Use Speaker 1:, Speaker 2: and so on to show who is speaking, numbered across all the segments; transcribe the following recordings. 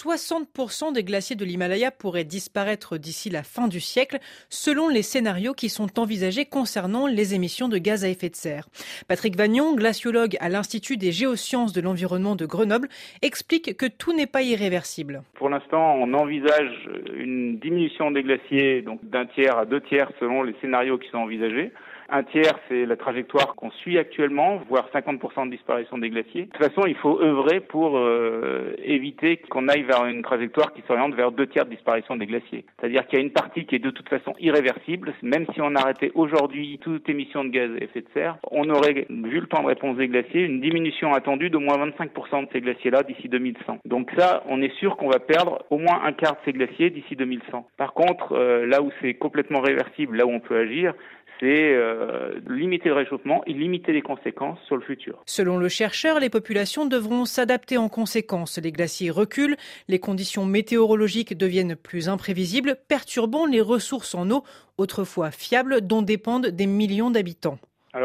Speaker 1: 60% des glaciers de l'Himalaya pourraient disparaître d'ici la fin du siècle, selon les scénarios qui sont envisagés concernant les émissions de gaz à effet de serre. Patrick Vagnon, glaciologue à l'Institut des géosciences de l'environnement de Grenoble, explique que tout n'est pas irréversible.
Speaker 2: Pour l'instant, on envisage une diminution des glaciers d'un tiers à deux tiers selon les scénarios qui sont envisagés. Un tiers, c'est la trajectoire qu'on suit actuellement, voire 50% de disparition des glaciers. De toute façon, il faut œuvrer pour euh, éviter qu'on aille vers une trajectoire qui s'oriente vers deux tiers de disparition des glaciers. C'est-à-dire qu'il y a une partie qui est de toute façon irréversible. Même si on arrêtait aujourd'hui toute émission de gaz à effet de serre, on aurait, vu le temps de réponse des glaciers, une diminution attendue d'au moins 25% de ces glaciers-là d'ici 2100. Donc ça, on est sûr qu'on va perdre au moins un quart de ces glaciers d'ici 2100. Par contre, euh, là où c'est complètement réversible, là où on peut agir, c'est euh, limiter le réchauffement et limiter les conséquences sur le futur.
Speaker 1: Selon le chercheur, les populations devront s'adapter en conséquence. Les glaciers reculent, les conditions météorologiques deviennent plus imprévisibles, perturbant les ressources en eau autrefois fiables dont dépendent des millions d'habitants.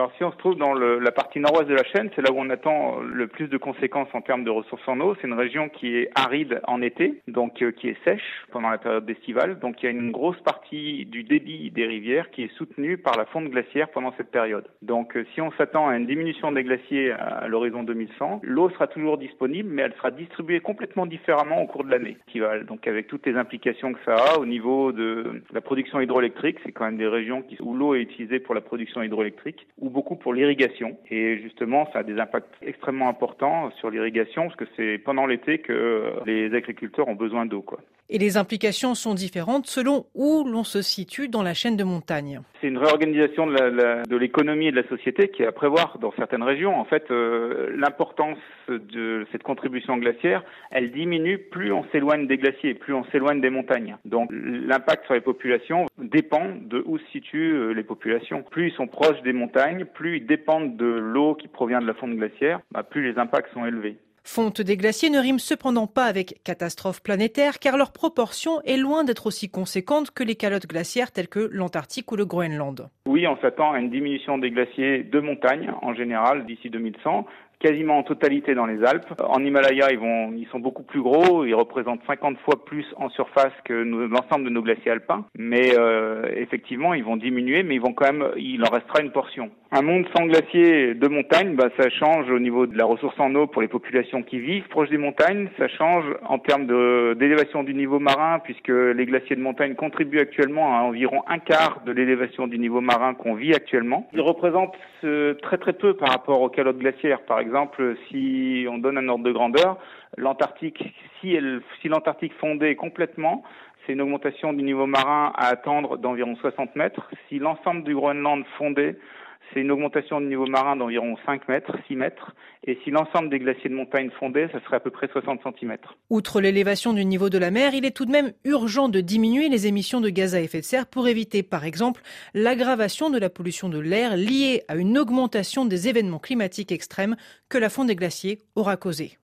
Speaker 2: Alors si on se trouve dans la partie nord-ouest de la chaîne, c'est là où on attend le plus de conséquences en termes de ressources en eau. C'est une région qui est aride en été, donc euh, qui est sèche pendant la période estivale. Donc il y a une grosse partie du débit des rivières qui est soutenue par la fonte glaciaire pendant cette période. Donc euh, si on s'attend à une diminution des glaciers à, l'horizon 2100, l'eau sera toujours disponible, mais elle sera distribuée complètement différemment au cours de l'année. Donc avec toutes les implications que ça a au niveau de la production hydroélectrique, c'est quand même des régions où l'eau est utilisée pour la production hydroélectrique ou beaucoup pour l'irrigation. Et justement, ça a des impacts extrêmement importants sur l'irrigation parce que c'est pendant l'été que les agriculteurs ont besoin d'eau.
Speaker 1: Et les implications sont différentes selon où l'on se situe dans la chaîne de montagne.
Speaker 2: C'est une réorganisation de l'économie et de la société qui est à prévoir dans certaines régions. En fait, euh, l'importance de cette contribution glaciaire, elle diminue plus on s'éloigne des glaciers, plus on s'éloigne des montagnes. Donc l'impact sur les populations dépend de où se situent euh, les populations. Plus ils sont proches des montagnes, plus ils dépendent de l'eau qui provient de la fonte glaciaire, bah, plus les impacts sont élevés.
Speaker 1: Fonte des glaciers ne rime cependant pas avec catastrophe planétaire car leur proportion est loin d'être aussi conséquente que les calottes glaciaires telles que l'Antarctique ou le Groenland.
Speaker 2: Oui, on s'attend à une diminution des glaciers de montagne en général d'ici 2100, quasiment en totalité dans les Alpes. En Himalaya, ils sont beaucoup plus gros, ils représentent 50 fois plus en surface que l'ensemble de nos glaciers alpins. Mais euh, effectivement, ils vont diminuer, mais ils vont quand même, il en restera une portion. Un monde sans glaciers de montagne, bah, ça change au niveau de la ressource en eau pour les populations qui vivent proches des montagnes. Ça change en termes d'élévation du niveau marin, puisque les glaciers de montagne contribuent actuellement à environ un quart de l'élévation du niveau marin qu'on vit actuellement. Ils représentent euh, très très peu par rapport aux calottes glaciaires, par exemple exemple, si on donne un ordre de grandeur, l'Antarctique, si, si l'Antarctique fondait complètement, c'est une augmentation du niveau marin à attendre d'environ 60 mètres. Si l'ensemble du Groenland fondait, c'est une augmentation du niveau marin d'environ 5 mètres, 6 mètres. Et si l'ensemble des glaciers de montagne fondaient, ça serait à peu près 60 cm.
Speaker 1: Outre l'élévation du niveau de la mer, il est tout de même urgent de diminuer les émissions de gaz à effet de serre pour éviter, par exemple, l'aggravation de la pollution de l'air liée à une augmentation des événements climatiques extrêmes que la fonte des glaciers aura causé.